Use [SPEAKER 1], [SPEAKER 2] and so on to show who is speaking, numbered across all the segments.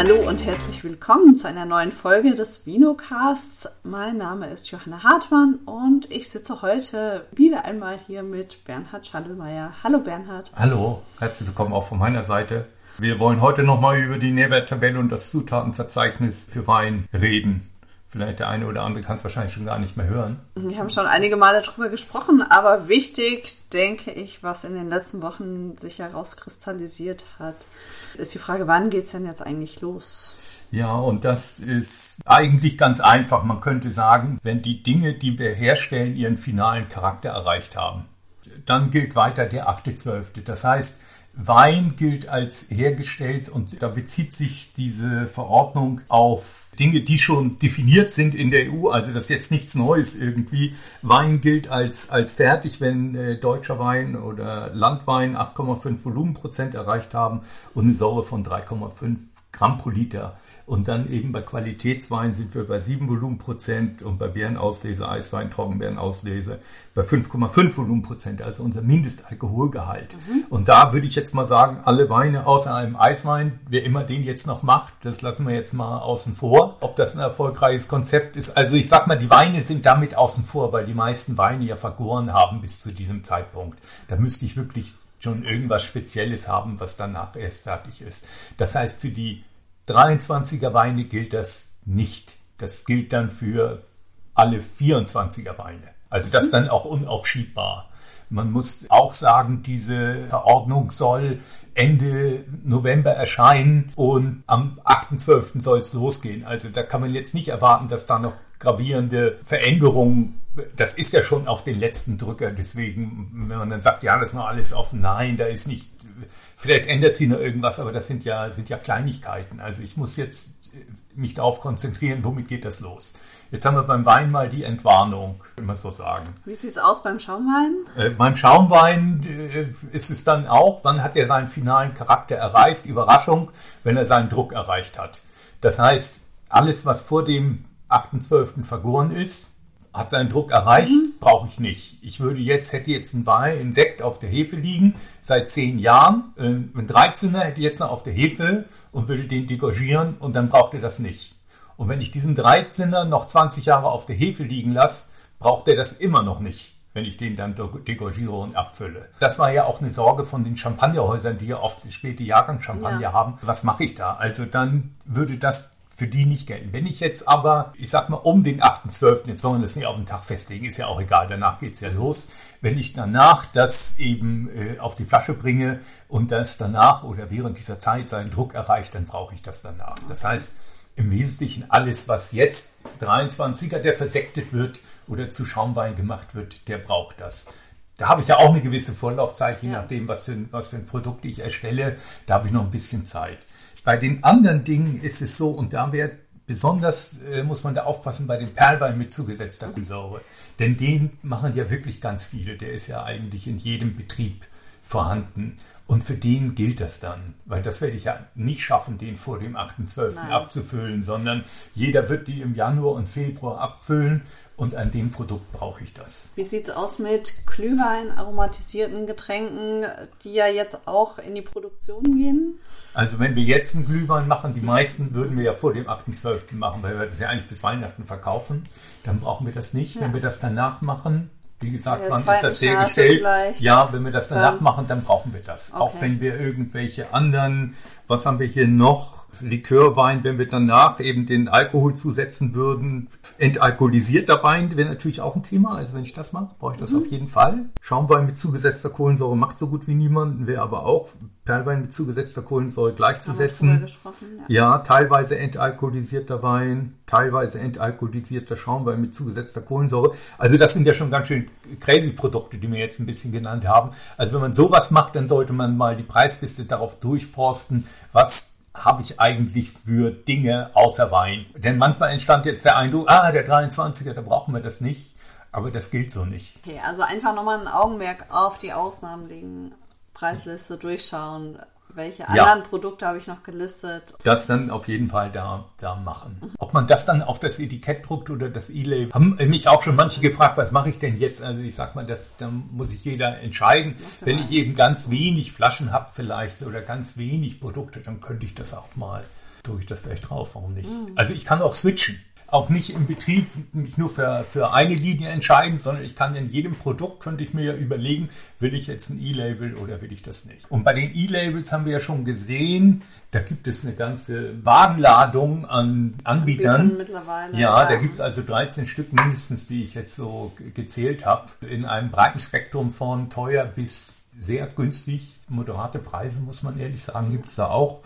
[SPEAKER 1] hallo und herzlich willkommen zu einer neuen Folge des Vinocasts. Mein Name ist Johanna Hartmann und ich sitze heute wieder einmal hier mit Bernhard Schandelmeier. Hallo Bernhard.
[SPEAKER 2] Hallo, herzlich willkommen auch von meiner Seite. Wir wollen heute nochmal über die Nährwerttabelle und das Zutatenverzeichnis für Wein reden. Vielleicht der eine oder andere kann es wahrscheinlich schon gar nicht mehr hören.
[SPEAKER 1] Wir haben schon einige Male darüber gesprochen, aber wichtig, denke ich, was in den letzten Wochen sich herauskristallisiert hat, ist die Frage, wann geht es denn jetzt eigentlich los?
[SPEAKER 2] Ja, und das ist eigentlich ganz einfach. Man könnte sagen, wenn die Dinge, die wir herstellen, ihren finalen Charakter erreicht haben, dann gilt weiter der 8.12. Das heißt, Wein gilt als hergestellt und da bezieht sich diese Verordnung auf Dinge, die schon definiert sind in der EU, also das ist jetzt nichts Neues irgendwie. Wein gilt als, als fertig, wenn äh, deutscher Wein oder Landwein 8,5 Volumenprozent erreicht haben und eine Säure von 3,5 Gramm pro Liter. Und dann eben bei Qualitätswein sind wir bei 7 Volumenprozent und bei Beerenauslese, Eiswein, Trockenbeerenauslese bei 5,5 Volumenprozent, also unser Mindestalkoholgehalt. Mhm. Und da würde ich jetzt mal sagen, alle Weine außer einem Eiswein, wer immer den jetzt noch macht, das lassen wir jetzt mal außen vor, ob das ein erfolgreiches Konzept ist. Also ich sag mal, die Weine sind damit außen vor, weil die meisten Weine ja vergoren haben bis zu diesem Zeitpunkt. Da müsste ich wirklich schon irgendwas Spezielles haben, was danach erst fertig ist. Das heißt, für die 23er Weine gilt das nicht. Das gilt dann für alle 24er Weine. Also das dann auch unaufschiebbar. Man muss auch sagen, diese Verordnung soll Ende November erscheinen und am 8.12. soll es losgehen. Also da kann man jetzt nicht erwarten, dass da noch gravierende Veränderungen, das ist ja schon auf den letzten Drücker. Deswegen, wenn man dann sagt, ja, das ist noch alles offen, nein, da ist nicht Vielleicht ändert sich noch irgendwas, aber das sind ja, sind ja Kleinigkeiten. Also ich muss jetzt äh, mich darauf konzentrieren, womit geht das los. Jetzt haben wir beim Wein mal die Entwarnung, wenn man so sagen.
[SPEAKER 1] Wie sieht es aus beim Schaumwein?
[SPEAKER 2] Äh, beim Schaumwein äh, ist es dann auch, wann hat er seinen finalen Charakter erreicht? Überraschung, wenn er seinen Druck erreicht hat. Das heißt, alles, was vor dem 8.12. vergoren ist, hat seinen Druck erreicht, mhm. brauche ich nicht. Ich würde jetzt, hätte jetzt ein Wein, ein Sekt auf der Hefe liegen, seit zehn Jahren. Äh, ein 13er hätte jetzt noch auf der Hefe und würde den degorgieren und dann braucht er das nicht. Und wenn ich diesen 13er noch 20 Jahre auf der Hefe liegen lasse, braucht er das immer noch nicht, wenn ich den dann degorgiere und abfülle. Das war ja auch eine Sorge von den Champagnerhäusern, die ja oft späte Jahrgangschampagner ja. haben. Was mache ich da? Also dann würde das für die nicht gelten. Wenn ich jetzt aber, ich sag mal, um den 8.12., jetzt wollen wir das nicht auf den Tag festlegen, ist ja auch egal, danach geht es ja los. Wenn ich danach das eben äh, auf die Flasche bringe und das danach oder während dieser Zeit seinen Druck erreicht, dann brauche ich das danach. Das heißt, im Wesentlichen alles, was jetzt 23er, der versektet wird oder zu Schaumwein gemacht wird, der braucht das. Da habe ich ja auch eine gewisse Vorlaufzeit, je ja. nachdem, was für, was für ein Produkt ich erstelle. Da habe ich noch ein bisschen Zeit. Bei den anderen Dingen ist es so, und da wird besonders, äh, muss man da aufpassen, bei dem Perlwein mit zugesetzter Kohlensäure. Denn den machen ja wirklich ganz viele. Der ist ja eigentlich in jedem Betrieb vorhanden. Und für den gilt das dann, weil das werde ich ja nicht schaffen, den vor dem 8.12. abzufüllen, sondern jeder wird die im Januar und Februar abfüllen und an dem Produkt brauche ich das.
[SPEAKER 1] Wie sieht es aus mit Glühwein, aromatisierten Getränken, die ja jetzt auch in die Produktion gehen?
[SPEAKER 2] Also wenn wir jetzt einen Glühwein machen, die meisten würden wir ja vor dem 8.12. machen, weil wir das ja eigentlich bis Weihnachten verkaufen. Dann brauchen wir das nicht. Ja. Wenn wir das danach machen, wie gesagt, wann ist das hergestellt? Ja, wenn wir das danach dann, machen, dann brauchen wir das. Okay. Auch wenn wir irgendwelche anderen, was haben wir hier noch? Likörwein, wenn wir danach eben den Alkohol zusetzen würden. Entalkoholisierter Wein wäre natürlich auch ein Thema. Also wenn ich das mache, brauche ich das mhm. auf jeden Fall. Schaumwein mit zugesetzter Kohlensäure macht so gut wie niemand, wäre aber auch Perlwein mit zugesetzter Kohlensäure gleichzusetzen. Ja. ja, teilweise entalkoholisierter Wein, teilweise entalkoholisierter Schaumwein mit zugesetzter Kohlensäure. Also das sind ja schon ganz schön crazy Produkte, die wir jetzt ein bisschen genannt haben. Also wenn man sowas macht, dann sollte man mal die Preisliste darauf durchforsten, was habe ich eigentlich für Dinge außer Wein? Denn manchmal entstand jetzt der Eindruck, ah, der 23er, da brauchen wir das nicht. Aber das gilt so nicht.
[SPEAKER 1] Okay, also einfach nochmal ein Augenmerk auf die Ausnahmen legen, Preisliste durchschauen, welche ja. anderen Produkte habe ich noch gelistet?
[SPEAKER 2] Das dann auf jeden Fall da, da machen. Ob man das dann auf das Etikett druckt oder das E-Label, haben mich auch schon manche gefragt, was mache ich denn jetzt? Also ich sag mal, das, da muss sich jeder entscheiden. Wenn ich eben ganz wenig Flaschen habe vielleicht oder ganz wenig Produkte, dann könnte ich das auch mal drücke ich das vielleicht drauf, warum nicht? Mhm. Also ich kann auch switchen auch nicht im Betrieb mich nur für, für eine Linie entscheiden, sondern ich kann in jedem Produkt, könnte ich mir ja überlegen, will ich jetzt ein E-Label oder will ich das nicht. Und bei den E-Labels haben wir ja schon gesehen, da gibt es eine ganze Wagenladung an Anbietern. Mittlerweile, ja, ja, da gibt es also 13 Stück mindestens, die ich jetzt so gezählt habe, in einem breiten Spektrum von teuer bis sehr günstig. Moderate Preise, muss man ehrlich sagen, gibt es da auch.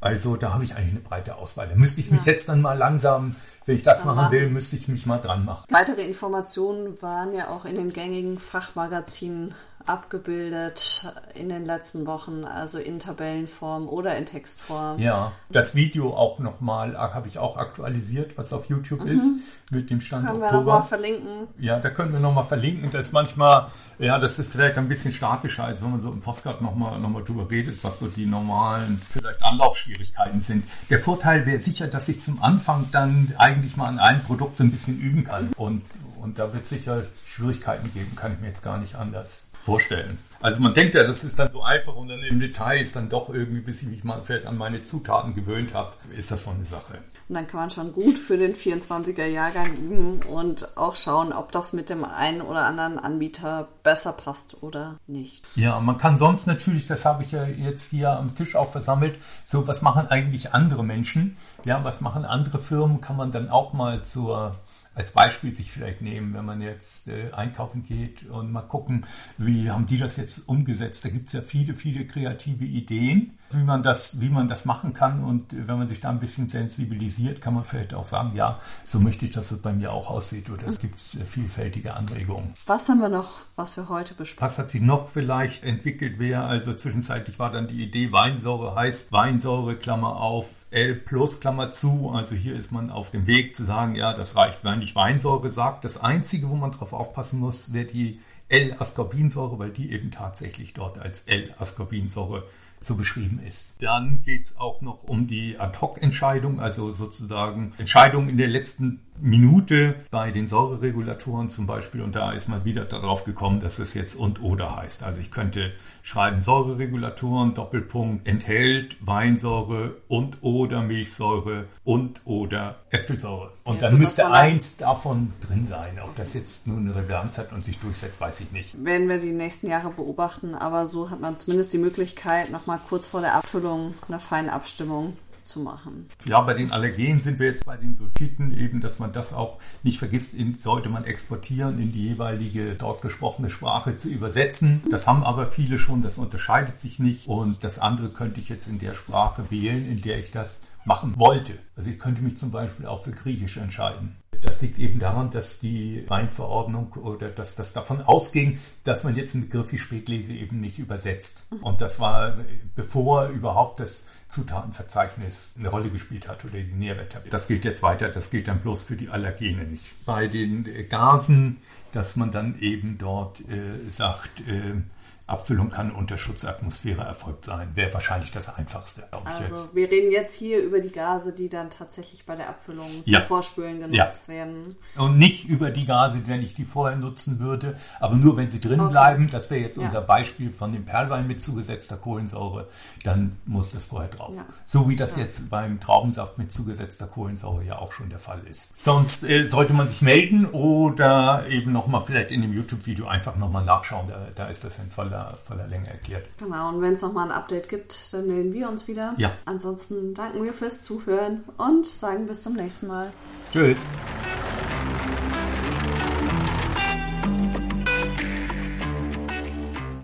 [SPEAKER 2] Also da habe ich eigentlich eine breite Auswahl. Da müsste ich mich ja. jetzt dann mal langsam, wenn ich das machen will, müsste ich mich mal dran machen.
[SPEAKER 1] Weitere Informationen waren ja auch in den gängigen Fachmagazinen abgebildet in den letzten Wochen, also in Tabellenform oder in Textform.
[SPEAKER 2] Ja, das Video auch nochmal habe ich auch aktualisiert, was auf YouTube mhm. ist, mit dem Stand können Oktober. Wir
[SPEAKER 1] nochmal verlinken.
[SPEAKER 2] Ja, da können wir nochmal verlinken. Das ist manchmal, ja, das ist vielleicht ein bisschen statischer, als wenn man so im Postcard nochmal noch mal drüber redet, was so die normalen vielleicht Anlaufschwierigkeiten sind. Der Vorteil wäre sicher, dass ich zum Anfang dann eigentlich mal an einem Produkt so ein bisschen üben kann. Und, und da wird es sicher Schwierigkeiten geben, kann ich mir jetzt gar nicht anders vorstellen. Also man denkt ja, das ist dann so einfach und dann im Detail ist dann doch irgendwie, bis ich mich mal vielleicht an meine Zutaten gewöhnt habe, ist das so eine Sache.
[SPEAKER 1] Und dann kann man schon gut für den 24er Jahrgang üben und auch schauen, ob das mit dem einen oder anderen Anbieter besser passt oder nicht.
[SPEAKER 2] Ja, man kann sonst natürlich, das habe ich ja jetzt hier am Tisch auch versammelt, so was machen eigentlich andere Menschen? Ja, was machen andere Firmen? Kann man dann auch mal zur als Beispiel sich vielleicht nehmen, wenn man jetzt äh, einkaufen geht und mal gucken, wie haben die das jetzt umgesetzt. Da gibt es ja viele, viele kreative Ideen wie man das, wie man das machen kann. Und wenn man sich da ein bisschen sensibilisiert, kann man vielleicht auch sagen, ja, so möchte ich, dass es bei mir auch aussieht. Oder es gibt vielfältige Anregungen.
[SPEAKER 1] Was haben wir noch, was wir heute besprechen?
[SPEAKER 2] Was hat sich noch vielleicht entwickelt? Wäre also zwischenzeitlich war dann die Idee, Weinsäure heißt Weinsäure, Klammer auf, L plus, Klammer zu. Also hier ist man auf dem Weg zu sagen, ja, das reicht, wenn ich Weinsäure sagt. Das Einzige, wo man drauf aufpassen muss, wäre die L-Ascorbinsäure, weil die eben tatsächlich dort als L-Ascorbinsäure so beschrieben ist. Dann geht es auch noch um die Ad-Hoc-Entscheidung, also sozusagen Entscheidungen in der letzten Minute bei den Säureregulatoren zum Beispiel. Und da ist man wieder darauf gekommen, dass es jetzt und oder heißt. Also ich könnte schreiben Säureregulatoren, Doppelpunkt, enthält Weinsäure und oder Milchsäure und oder Äpfelsäure. Und ja, dann müsste eins davon drin sein. Ob das jetzt nur eine Relevanz hat und sich durchsetzt, weiß ich nicht.
[SPEAKER 1] Werden wir die nächsten Jahre beobachten, aber so hat man zumindest die Möglichkeit, nochmal kurz vor der Abfüllung eine feine Abstimmung zu machen.
[SPEAKER 2] Ja, bei den Allergenen sind wir jetzt bei den Sulfiten eben, dass man das auch nicht vergisst, in, sollte man exportieren, in die jeweilige dort gesprochene Sprache zu übersetzen. Das haben aber viele schon, das unterscheidet sich nicht. Und das andere könnte ich jetzt in der Sprache wählen, in der ich das machen wollte. Also ich könnte mich zum Beispiel auch für Griechisch entscheiden. Das liegt eben daran, dass die Weinverordnung oder dass das davon ausging, dass man jetzt einen Begriff wie Spätlese eben nicht übersetzt. Und das war, bevor überhaupt das Zutatenverzeichnis eine Rolle gespielt hat oder die Nährwerttabelle. Das gilt jetzt weiter, das gilt dann bloß für die Allergene nicht. Bei den Gasen, dass man dann eben dort äh, sagt, äh, Abfüllung kann unter Schutzatmosphäre erfolgt sein. Wäre wahrscheinlich das Einfachste,
[SPEAKER 1] glaube ich also, jetzt. Wir reden jetzt hier über die Gase, die dann tatsächlich bei der Abfüllung ja. zum Vorspülen genutzt ja. werden.
[SPEAKER 2] Und nicht über die Gase, wenn ich die vorher nutzen würde, aber nur wenn sie drin okay. bleiben. Das wäre jetzt ja. unser Beispiel von dem Perlwein mit zugesetzter Kohlensäure. Dann muss das vorher drauf. So wie das jetzt beim Traubensaft mit zugesetzter Kohlensäure ja auch schon der Fall ist. Sonst äh, sollte man sich melden oder eben nochmal vielleicht in dem YouTube-Video einfach nochmal nachschauen. Da, da ist das in voller voller, voller Länge erklärt.
[SPEAKER 1] Genau, und wenn es nochmal ein Update gibt, dann melden wir uns wieder. Ja. Ansonsten danken wir fürs Zuhören und sagen bis zum nächsten Mal.
[SPEAKER 2] Tschüss.